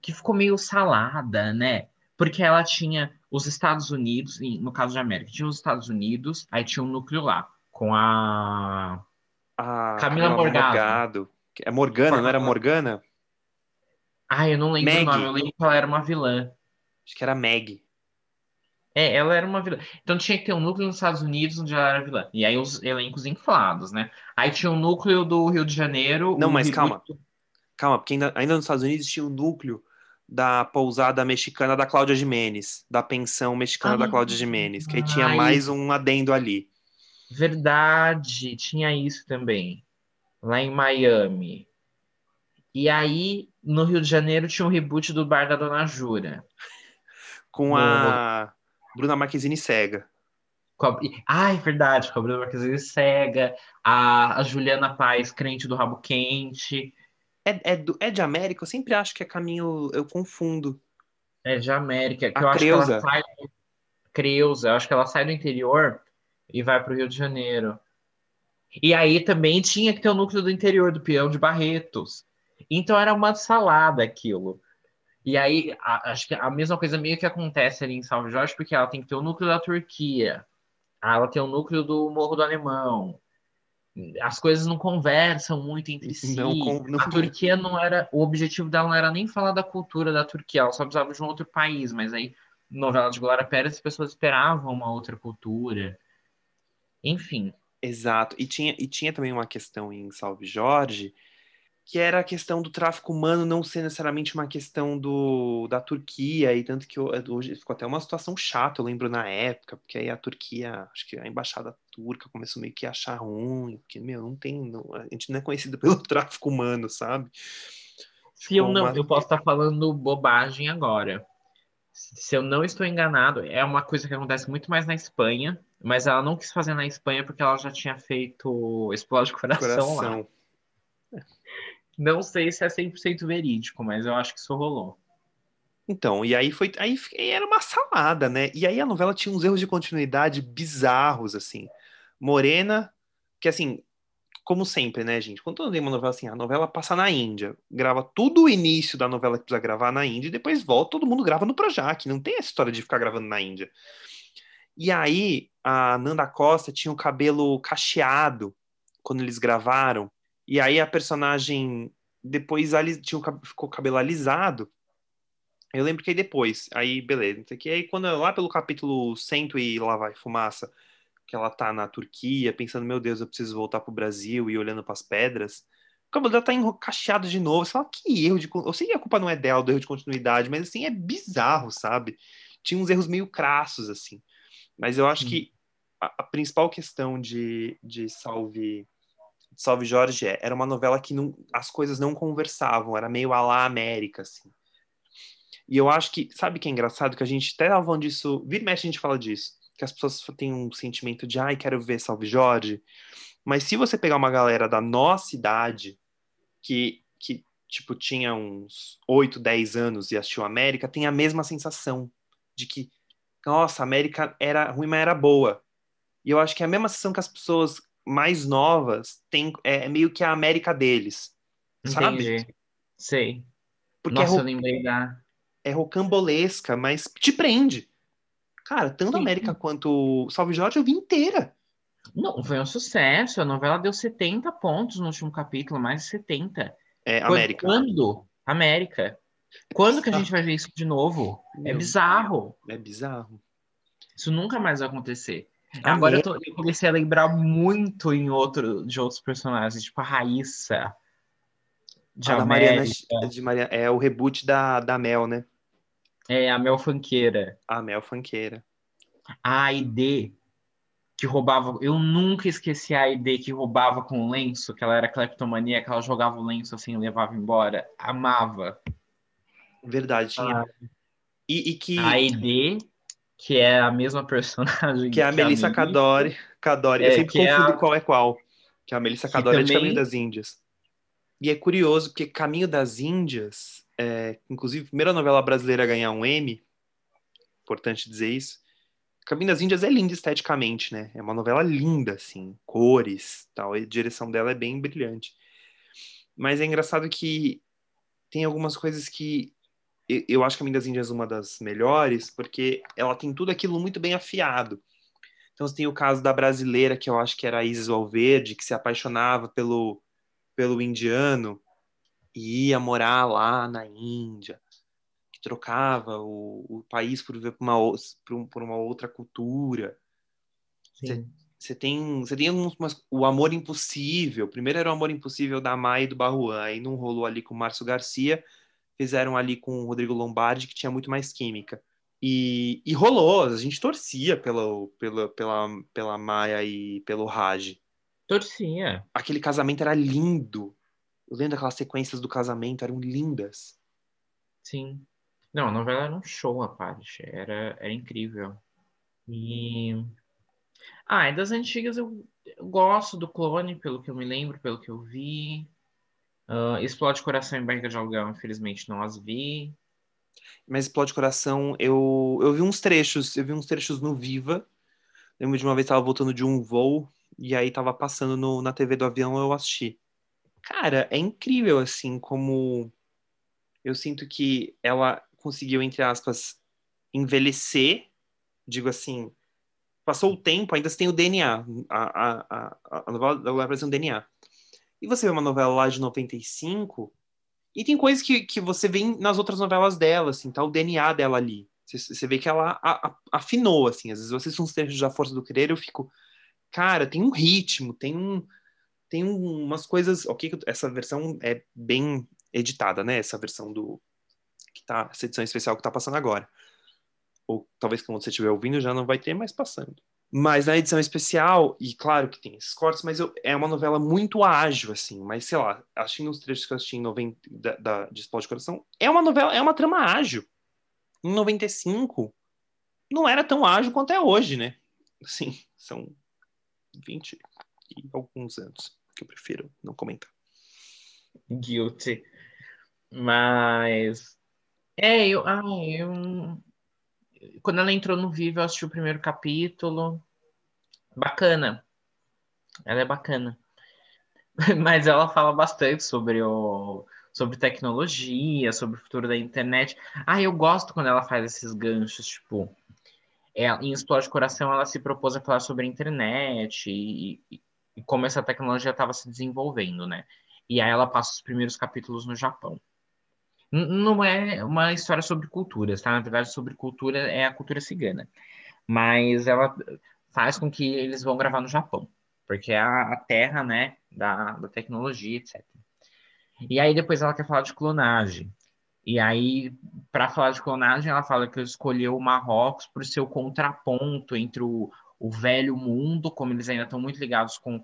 que ficou meio salada, né? Porque ela tinha os Estados Unidos, no caso de América, tinha os Estados Unidos, aí tinha um núcleo lá, com a, a Camila, Camila Morgado. É Morgana, não era Morgana? Ah, eu não lembro Maggie. o nome, eu lembro que ela era uma vilã. Acho que era Meg. É, ela era uma vilã. Então tinha que ter um núcleo nos Estados Unidos onde ela era vilã. E aí os elencos inflados, né? Aí tinha um núcleo do Rio de Janeiro. Não, mas Rio calma. Calma, porque ainda, ainda nos Estados Unidos tinha um núcleo da pousada mexicana da Cláudia Jimenez, da pensão mexicana da Cláudia Jimenez, que aí tinha ai, mais um adendo ali. Verdade, tinha isso também. Lá em Miami. E aí, no Rio de Janeiro, tinha um reboot do Bar da Dona Jura. Com no... Bruna Marquezine cega. A... Ah, é verdade, com a Bruna Marquezine cega, a, a Juliana Paz, crente do rabo quente. É, é, do, é de América? Eu sempre acho que é caminho, eu confundo. É de América, que a eu Creuza. acho que ela sai. Creuza, eu acho que ela sai do interior e vai para o Rio de Janeiro. E aí também tinha que ter o núcleo do interior do peão de Barretos. Então era uma salada aquilo. E aí, a, acho que a mesma coisa meio que acontece ali em Salve Jorge, porque ela tem que ter o núcleo da Turquia, ela tem o núcleo do Morro do Alemão. As coisas não conversam muito entre si. Não, não... A Turquia não era. O objetivo dela não era nem falar da cultura da Turquia, ela só precisava de um outro país, mas aí, novela de Glória Pérez, as pessoas esperavam uma outra cultura. Enfim. Exato. E tinha, e tinha também uma questão em Salve Jorge que era a questão do tráfico humano não ser necessariamente uma questão do, da Turquia, e tanto que hoje ficou até uma situação chata, eu lembro na época, porque aí a Turquia, acho que a embaixada turca começou meio que a achar ruim, porque, meu, não tem, não, a gente não é conhecido (laughs) pelo tráfico humano, sabe? Se eu não, uma... eu posso estar falando bobagem agora. Se eu não estou enganado, é uma coisa que acontece muito mais na Espanha, mas ela não quis fazer na Espanha porque ela já tinha feito Explode Coração, Coração. lá. Não sei se é 100% verídico, mas eu acho que isso rolou. Então, e aí foi. Aí era uma salada, né? E aí a novela tinha uns erros de continuidade bizarros, assim. Morena, que assim, como sempre, né, gente? Quando tem uma novela assim, a novela passa na Índia, grava tudo o início da novela que precisa gravar na Índia e depois volta, todo mundo grava no Projac. Não tem essa história de ficar gravando na Índia. E aí, a Nanda Costa tinha o cabelo cacheado quando eles gravaram. E aí a personagem depois tinha, ficou cabelo alisado. Eu lembro que aí depois, aí beleza. Que aí quando lá pelo capítulo 100 e lá vai fumaça, que ela tá na Turquia, pensando, meu Deus, eu preciso voltar pro Brasil e olhando para as pedras. O cabelo dela tá encaixado de novo. Você fala, que erro de. Eu sei que a culpa não é dela, do erro de continuidade, mas assim, é bizarro, sabe? Tinha uns erros meio crassos, assim. Mas eu acho hum. que a, a, principal questão de, de Salve. Salve Jorge é, era uma novela que não, as coisas não conversavam, era meio a lá América, assim. E eu acho que, sabe que é engraçado? Que a gente até falando disso, vira e mexe a gente fala disso, que as pessoas têm um sentimento de, ai, quero ver Salve Jorge. Mas se você pegar uma galera da nossa idade, que, que tipo, tinha uns 8, 10 anos e assistiu América, tem a mesma sensação de que, nossa, América era ruim, mas era boa. E eu acho que é a mesma sensação que as pessoas mais novas têm, é, é meio que a América deles. Entendi. Sabe? Sei. Porque é Nossa, é, eu lembrei da é rocambolesca, mas te prende. Cara, tanto Sim. América quanto Salve Jorge eu vi inteira. Não, foi um sucesso. A novela deu 70 pontos no último capítulo, mais de 70. É, América. Quando? América. Quando que a gente vai ver isso de novo? É bizarro. É bizarro. Isso nunca mais vai acontecer. Agora eu, tô, eu, comecei a lembrar muito em outro, de outros personagens, tipo a Raíssa. De a Mariana, de Maria, é o reboot da, da Mel, né? É, a Mel Fanqueira. A Mel Fanqueira. A Aide, que roubava. Eu nunca esqueci a Aide que roubava com lenço, que ela era cleptomania, que ela jogava o lenço assim e levava embora. Amava. Verdade, tinha. Ah. E, e, que. A Aide, que é a mesma personagem. Que é a Melissa Cadore. Cadore. É, Eu sempre confundo é a... qual é qual. Que é a Melissa Cadore também... é de Caminho das Índias. E é curioso, porque Caminho das Índias é, inclusive, primeira novela brasileira a ganhar um M, importante dizer isso. Caminho das Índias é linda esteticamente, né? É uma novela linda, assim, cores, tal, a direção dela é bem brilhante. Mas é engraçado que tem algumas coisas que eu acho que Caminho das Índias é uma das melhores, porque ela tem tudo aquilo muito bem afiado. Então, você tem o caso da brasileira, que eu acho que era a Isis Valverde, que se apaixonava pelo, pelo indiano, e ia morar lá na Índia, que trocava o, o país por viver por uma, por, uma outra cultura. Você tem, você tem umas, o Amor Impossível. Primeiro era o Amor Impossível da Mai e do Barruan, aí não rolou ali com o Márcio Garcia, fizeram ali com o Rodrigo Lombardi, que tinha muito mais química. E, e rolou, a gente torcia pela, pela, pela, pela Maia e pelo Raj. Torcia. Aquele casamento era lindo. Eu lembro daquelas sequências do casamento, eram lindas. Sim. Não, a novela era um show à parte. Era, era incrível. E. Ah, e das antigas eu, eu gosto do clone, pelo que eu me lembro, pelo que eu vi. Uh, Explode Coração e Barriga de Aluguel, infelizmente, não as vi. Mas Explode Coração, eu, eu vi uns trechos, eu vi uns trechos no Viva. Lembro de uma vez estava voltando de um voo e aí tava passando no, na TV do avião, eu assisti. Cara, é incrível, assim, como eu sinto que ela conseguiu, entre aspas, envelhecer, digo assim, passou o tempo, ainda tem o DNA, a, a, a, a novela aparece um DNA. E você vê uma novela lá de 95, e tem coisas que, que você vê nas outras novelas dela, assim, tá o DNA dela ali. Você, vê que ela a, a, afinou, assim, às vezes vocês são uns trechos da Força do Querer, eu fico, cara, tem um ritmo, tem um, tem umas coisas. Ok, essa versão é bem editada, né? Essa versão do. que tá, essa edição especial que tá passando agora. Ou talvez quando você estiver ouvindo já não vai ter mais passando. Mas na edição especial, e claro que tem esses cortes, mas eu, é uma novela muito ágil, assim. Mas sei lá, assistindo os trechos que eu assisti em 90, da, da, de Explode Coração, é uma novela, é uma trama ágil. Em 95, não era tão ágil quanto é hoje, né? Assim, são 20 e alguns anos que eu prefiro não comentar. Guilty. Mas. É, eu. Ai, eu. Quando ela entrou no Vivo, eu assisti o primeiro capítulo. Bacana. Ela é bacana. (laughs) Mas ela fala bastante sobre o sobre tecnologia, sobre o futuro da internet. Ah, eu gosto quando ela faz esses ganchos, tipo, é, em Explode Coração ela se propôs a falar sobre a internet e, e como essa tecnologia estava se desenvolvendo, né? E aí ela passa os primeiros capítulos no Japão. Não é uma história sobre culturas, tá? Na verdade, sobre cultura é a cultura cigana. Mas ela faz com que eles vão gravar no Japão, porque é a, terra, né, da, da tecnologia, etc. E aí depois ela quer falar de clonagem. E aí, para falar de clonagem, ela fala que escolheu o Marrocos por seu contraponto entre o, o velho mundo, como eles ainda estão muito ligados com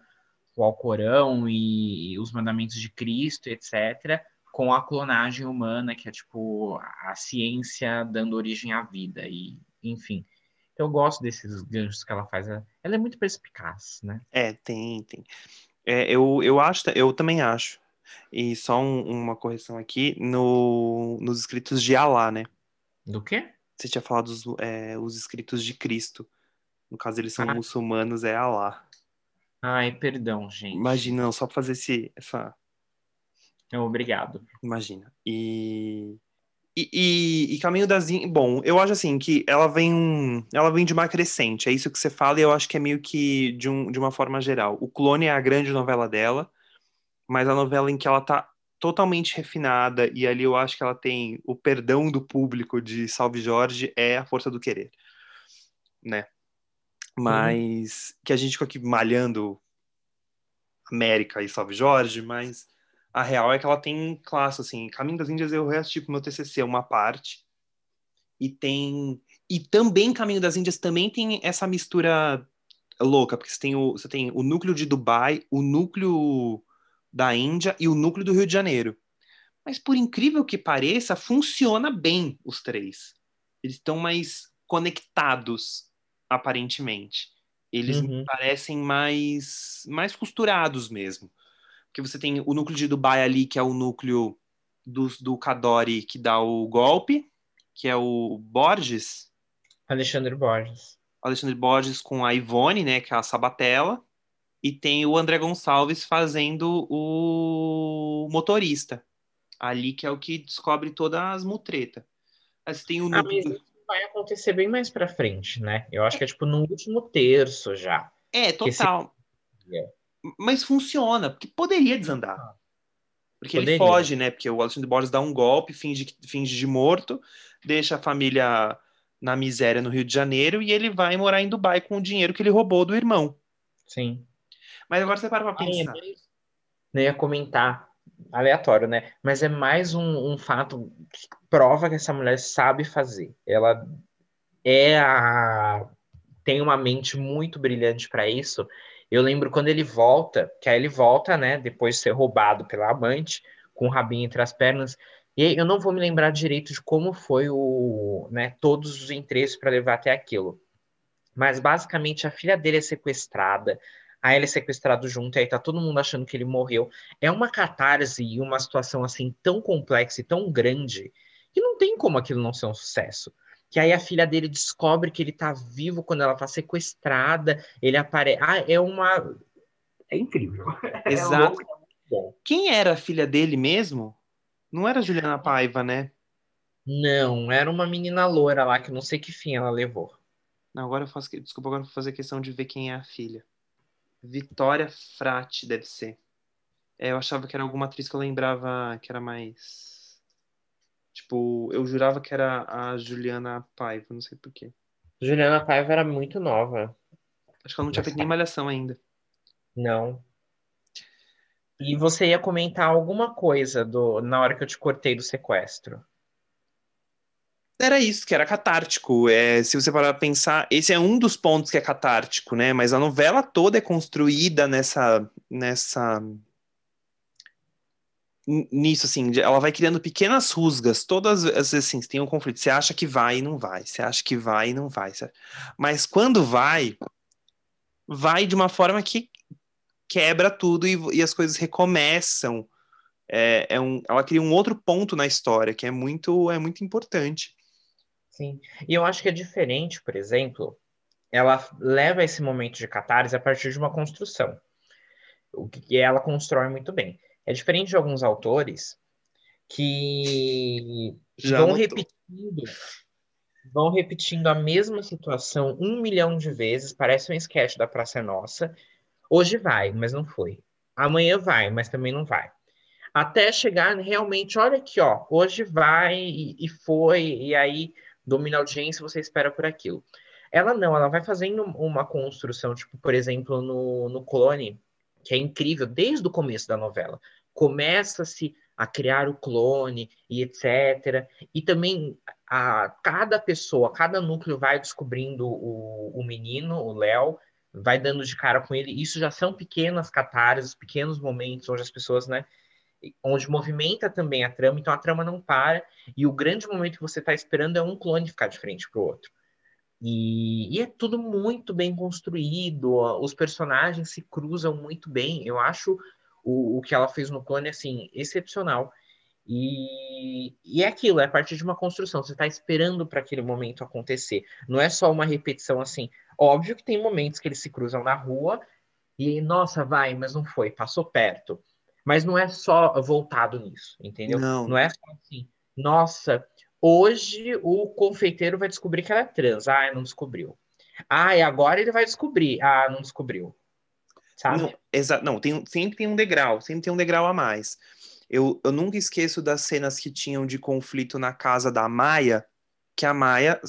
o Alcorão e, e os mandamentos de Cristo, etc., com a clonagem humana, que é tipo a ciência dando origem à vida, e enfim. Eu gosto desses ganchos que ela faz. Ela é muito perspicaz, né? É, tem, tem. É, eu, eu acho, eu também acho. E só um, uma correção aqui, no, nos escritos de Alá, né? Do quê? Você tinha falado os, é, os escritos de Cristo. No caso, eles são Ah. muçulmanos, é Alá. Ai, perdão, gente. Imagina, não, só pra fazer esse, essa. Obrigado. Imagina. E. E, e, e Caminho das Índias. Bom, eu acho assim que ela vem, ela vem de uma crescente, é isso que você fala, e eu acho que é meio que de, um, de uma forma geral. O Clone é a grande novela dela, mas a novela em que ela tá totalmente refinada, e ali eu acho que ela tem o perdão do público de Salve Jorge, é a força do querer. Né? Mas que a gente ficou aqui malhando América e Salve Jorge, mas a real é que ela tem classe, assim, Caminho das Índias eu reassisti pro meu TCC uma parte, e tem... E também Caminho das Índias também tem essa mistura louca, porque você tem o, você tem o núcleo de Dubai, o núcleo da Índia e o núcleo do Rio de Janeiro. Mas por incrível que pareça, funciona bem os três. Eles estão mais conectados, aparentemente. Eles me Uhum. parecem mais, mais costurados mesmo. Porque você tem o núcleo de Dubai ali, que é o núcleo do, do Kadori que dá o golpe, que é o Borges, Alexandre Borges. Alexandre Borges com a Ivone, né, que é a Sabatella, e tem o André Gonçalves fazendo o motorista, ali que é o que descobre todas as mutretas. Aí você tem o Ah, núcleo... mas isso vai acontecer bem mais pra frente, né? Eu acho que é tipo no último terço já. É, que esse- total. Mas funciona, porque poderia desandar. Porque ele Poderia. foge, né? Porque o Alexandre Borges dá um golpe, finge, finge de morto, deixa a família na miséria no Rio de Janeiro e ele vai morar em Dubai com o dinheiro que ele roubou do irmão. Sim. Mas agora você para pra Ai, é pensar. Eu ia comentar, aleatório, né? Mas é mais um, um fato que prova que essa mulher sabe fazer. Ela é a... tem uma mente muito brilhante para isso. Eu lembro quando ele volta, que aí ele volta, né? Depois de ser roubado pela amante, com o rabinho entre as pernas. E aí eu não vou me lembrar direito de como foi o, né, todos os interesses para levar até aquilo. Mas basicamente a filha dele é sequestrada, aí ele é sequestrado junto, aí tá todo mundo achando que ele morreu. É uma catarse e uma situação assim tão complexa e tão grande que não tem como aquilo não ser um sucesso. Que aí a filha dele descobre que ele tá vivo quando ela tá sequestrada, ele aparece. Ah, é uma. É incrível. (laughs) Exato. é bom. Quem era a filha dele mesmo? Não era a Juliana Paiva, né? Não, era uma menina loira lá que não sei que fim ela levou. Não, agora eu faço. Desculpa, agora eu vou fazer questão de ver quem é a filha. Vitória Frati deve ser. É, eu achava que era alguma atriz que eu lembrava que era mais. Tipo, eu jurava que era a Juliana Paiva, não sei porquê. Juliana Paiva era muito nova. Acho que ela não tinha feito nem malhação ainda. Não. E você ia comentar alguma coisa do, na hora que eu te cortei do sequestro. Era isso, que era catártico. É, se você parar pra pensar, esse é um dos pontos que é catártico, né? Mas a novela toda é construída nessa. nessa nisso, assim, ela vai criando pequenas rusgas, todas as vezes assim, tem um conflito, você acha que vai e não vai, você acha que vai e não vai, certo? mas quando vai, vai de uma forma que quebra tudo e, e as coisas recomeçam, é, é um, ela cria um outro ponto na história, que é muito, é muito importante. Sim. E eu acho que é diferente, por exemplo, ela leva esse momento de catarse a partir de uma construção. O que ela constrói muito bem. É diferente de alguns autores que Já vão anotou. repetindo, vão repetindo a mesma situação um milhão de vezes, parece um sketch da Praça é Nossa, Hoje vai, mas não foi. Amanhã vai, mas também não vai. Até chegar realmente, olha aqui, ó, hoje vai e, e foi, e aí domina a audiência, você espera por aquilo. Ela não, ela vai fazendo uma construção, tipo, por exemplo, no, no Clone, que é incrível desde o começo da novela. Começa-se a criar o clone e etc. E também a cada pessoa, cada núcleo vai descobrindo o, o menino, o Léo, vai dando de cara com ele. Isso já são pequenas catarses, pequenos momentos onde as pessoas, né, onde movimenta também a trama, então a trama não para, e o grande momento que você está esperando é um clone ficar de frente para o outro. E, e, é tudo muito bem construído, os personagens se cruzam muito bem. Eu acho o, o que ela fez no clone, assim, excepcional. E, e é aquilo, é a partir de uma construção. Você está esperando para aquele momento acontecer. Não é só uma repetição assim. Óbvio que tem momentos que eles se cruzam na rua e, nossa, vai, mas não foi, passou perto. Mas não é só voltado nisso, entendeu? Não, não é só assim, nossa, hoje o confeiteiro vai descobrir que ela é trans. Ah, não descobriu. Ah, e agora ele vai descobrir. Ah, não descobriu. Sabe? Não, exa não tem, sempre tem um degrau, sempre tem um degrau a mais. Eu, eu nunca esqueço das cenas que tinham de conflito na casa da Maia, que a Maia,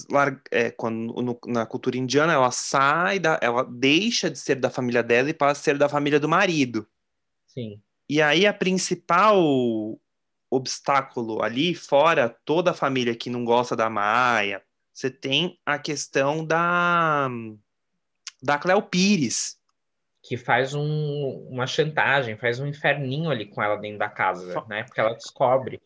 é, quando, no, na cultura indiana, ela sai, da, ela deixa de ser da família dela e passa a ser da família do marido. Sim. E aí a principal obstáculo ali, fora toda a família que não gosta da Maia, você tem a questão da da Cleo Pires. Que faz um, uma chantagem, faz um inferninho ali com ela dentro da casa, né? Porque ela descobre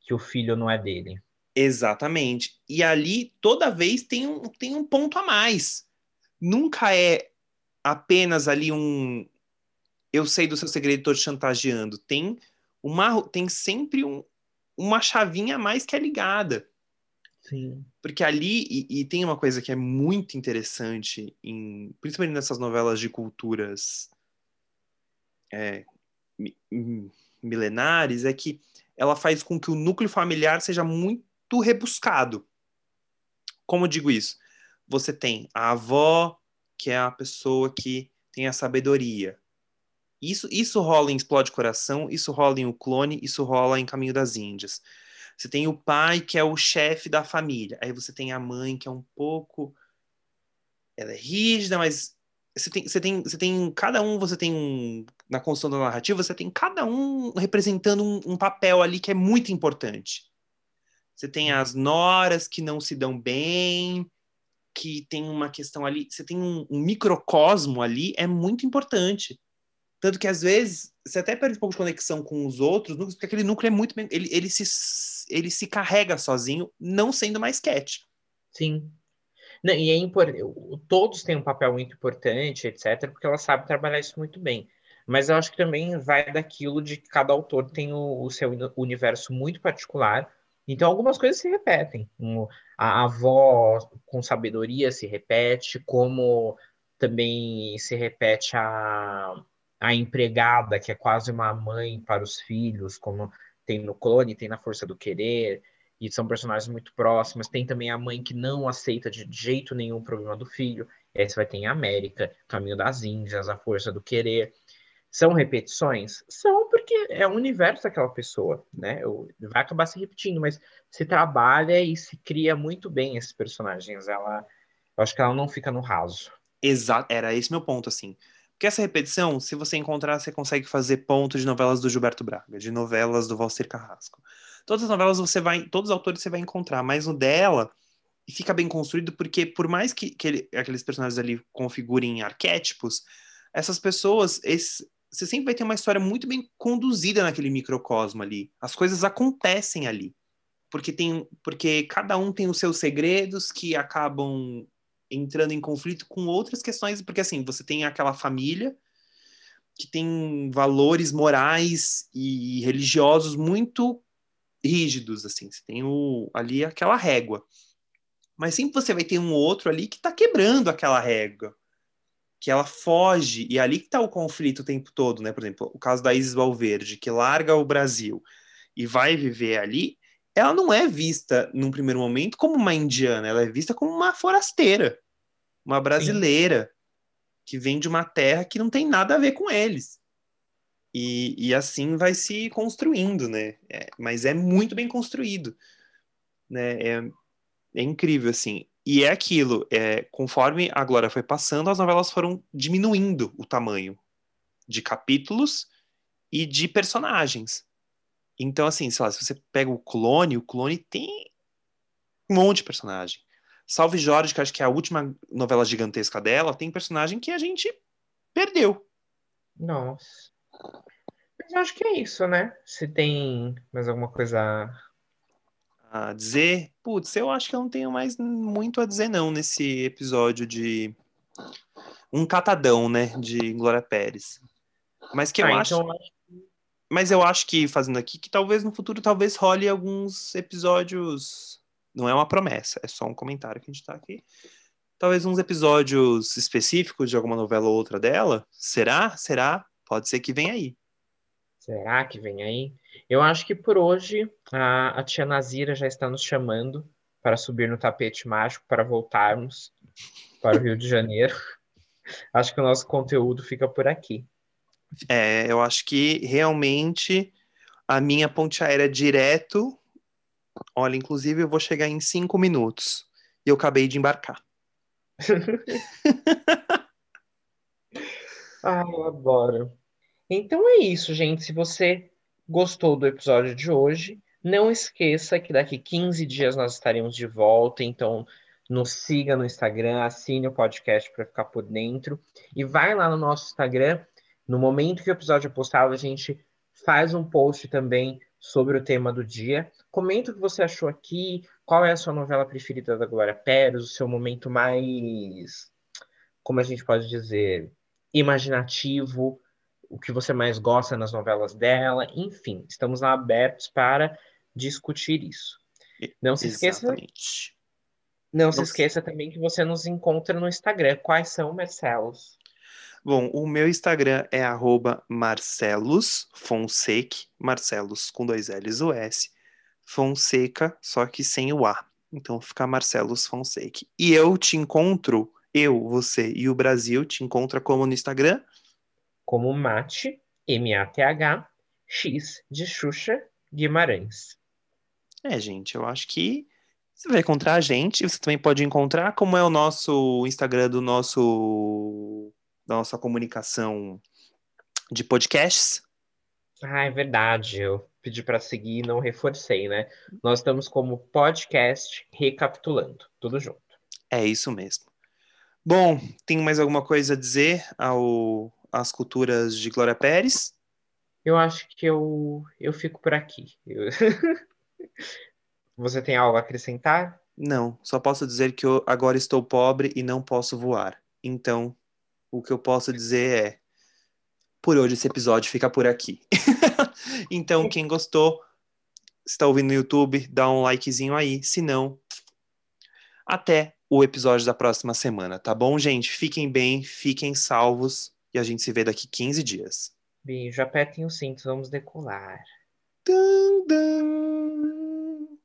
que o filho não é dele. Exatamente. E ali, toda vez, tem um, tem um ponto a mais. Nunca é apenas ali um, eu sei do seu segredo, estou te chantageando. Tem uma, tem sempre um, uma chavinha a mais que é ligada. Sim. Porque ali, e, e, tem uma coisa que é muito interessante, em, principalmente nessas novelas de culturas é, milenares, é que ela faz com que o núcleo familiar seja muito rebuscado. Como eu digo isso? Você tem a avó, que é a pessoa que tem a sabedoria. Isso, isso rola em Explode Coração, isso rola em O Clone, isso rola em Caminho das Índias. Você tem o pai, que é o chefe da família. Aí você tem a mãe, que é um pouco. Ela é rígida, mas você tem, você tem, você tem cada um, você tem um, na construção da narrativa, você tem cada um representando um, um, papel ali que é muito importante. Você tem as noras que não se dão bem, que tem uma questão ali, você tem um, um microcosmo ali, é muito importante. Tanto que às vezes você até perde um pouco de conexão com os outros porque aquele núcleo é muito. Ele, ele, se, ele se carrega sozinho, não sendo mais cat. Sim. Não, e é importante. Todos têm um papel muito importante, etc., porque ela sabe trabalhar isso muito bem. Mas eu acho que também vai daquilo de que cada autor tem o, o seu universo muito particular. Então, algumas coisas se repetem. A avó com sabedoria se repete, como também se repete a a empregada, que é quase uma mãe para os filhos, como tem no Clone, tem na Força do Querer, e são personagens muito próximas. Tem também a mãe que não aceita de jeito nenhum o problema do filho. E aí você vai ter em América, Caminho das Índias, A Força do Querer. São repetições? São, porque é o universo daquela pessoa, né? Vai acabar se repetindo, mas se trabalha e se cria muito bem esses personagens. Ela, eu acho que ela não fica no raso. Exato, era esse meu ponto, assim. Porque essa repetição, se você encontrar, você consegue fazer ponto de novelas do Gilberto Braga, de novelas do Valcir Carrasco. Todas as novelas você vai, todos os autores você vai encontrar, mas no dela fica bem construído porque por mais que, que ele, aqueles personagens ali configurem arquétipos, essas pessoas, esse, você sempre vai ter uma história muito bem conduzida naquele microcosmo ali. As coisas acontecem ali. Porque tem, porque cada um tem os seus segredos que acabam entrando em conflito com outras questões, porque assim, você tem aquela família que tem valores morais e religiosos muito rígidos, assim, você tem o, ali aquela régua. Mas sempre você vai ter um outro ali que está quebrando aquela régua, que ela foge, e é ali que está o conflito o tempo todo, né? Por exemplo, o caso da Isis Valverde, que larga o Brasil e vai viver ali, ela não é vista num primeiro momento como uma indiana, ela é vista como uma forasteira, uma brasileira. Sim. que vem de uma terra que não tem nada a ver com eles. E, e assim vai se construindo, né? É, mas é muito bem construído, né? É, é incrível, assim. E é aquilo, é, conforme a Glória foi passando, as novelas foram diminuindo o tamanho de capítulos e de personagens. Então, assim, sei lá, se você pega o Clone, o Clone tem um monte de personagem. Salve Jorge, que acho que é a última novela gigantesca dela, tem personagem que a gente perdeu. Nossa. Mas eu acho que é isso, né? Se tem mais alguma coisa a dizer, putz, eu acho que eu não tenho mais muito a dizer não nesse episódio de um catadão, né, de Glória Pérez. Mas que eu ah, acho então... Mas eu acho que fazendo aqui que talvez no futuro talvez role alguns episódios não é uma promessa, é só um comentário que a gente tá aqui. Talvez uns episódios específicos de alguma novela ou outra dela. Será? Será? Pode ser que venha aí. Será que vem aí? Eu acho que por hoje a, a tia Nazira já está nos chamando para subir no tapete mágico para voltarmos para o Rio de Janeiro. (laughs) acho que o nosso conteúdo fica por aqui. É, eu acho que realmente a minha ponte aérea direto Olha, inclusive eu vou chegar em cinco minutos. E eu acabei de embarcar. (laughs) ah, eu adoro. Então é isso, gente. Se você gostou do episódio de hoje, não esqueça que daqui 15 dias nós estaremos de volta. Então nos siga no Instagram, assine o podcast para ficar por dentro. E vai lá no nosso Instagram. No momento que o episódio é postado, a gente faz um post também sobre o tema do dia. Comenta o que você achou aqui, qual é a sua novela preferida da Glória Pérez, o seu momento mais, como a gente pode dizer, imaginativo, o que você mais gosta nas novelas dela, enfim, estamos lá abertos para discutir isso. Não se Exatamente. esqueça. Não se esqueça também que você nos encontra no Instagram. Quais são, Marcelos? Bom, o meu Instagram é Marcelos Fonseca, Marcelos com dois L's o S, Fonseca, só que sem o A. Então fica Marcelos Fonseca. E eu te encontro, eu, você e o Brasil te encontra como no Instagram? Como Mate, M-A-T-H, X de Xuxa Guimarães. É, gente, eu acho que você vai encontrar a gente, você também pode encontrar como é o nosso Instagram do nosso da nossa comunicação de podcasts. Ah, é verdade. Eu pedi para seguir e não reforcei, né? Nós estamos como podcast recapitulando, tudo junto. É isso mesmo. Bom, tem mais alguma coisa a dizer ao às culturas de Glória Pérez? Eu acho que eu eu fico por aqui. Eu... (laughs) Você tem algo a acrescentar? Não, só posso dizer que eu agora estou pobre e não posso voar. Então, o que eu posso dizer é: por hoje esse episódio fica por aqui. (laughs) então, quem gostou, está ouvindo no YouTube, dá um likezinho aí. Se não, até o episódio da próxima semana, tá bom, gente? Fiquem bem, fiquem salvos e a gente se vê daqui 15 dias. Beijo, apertem os cintos, vamos decolar. Dun, dun.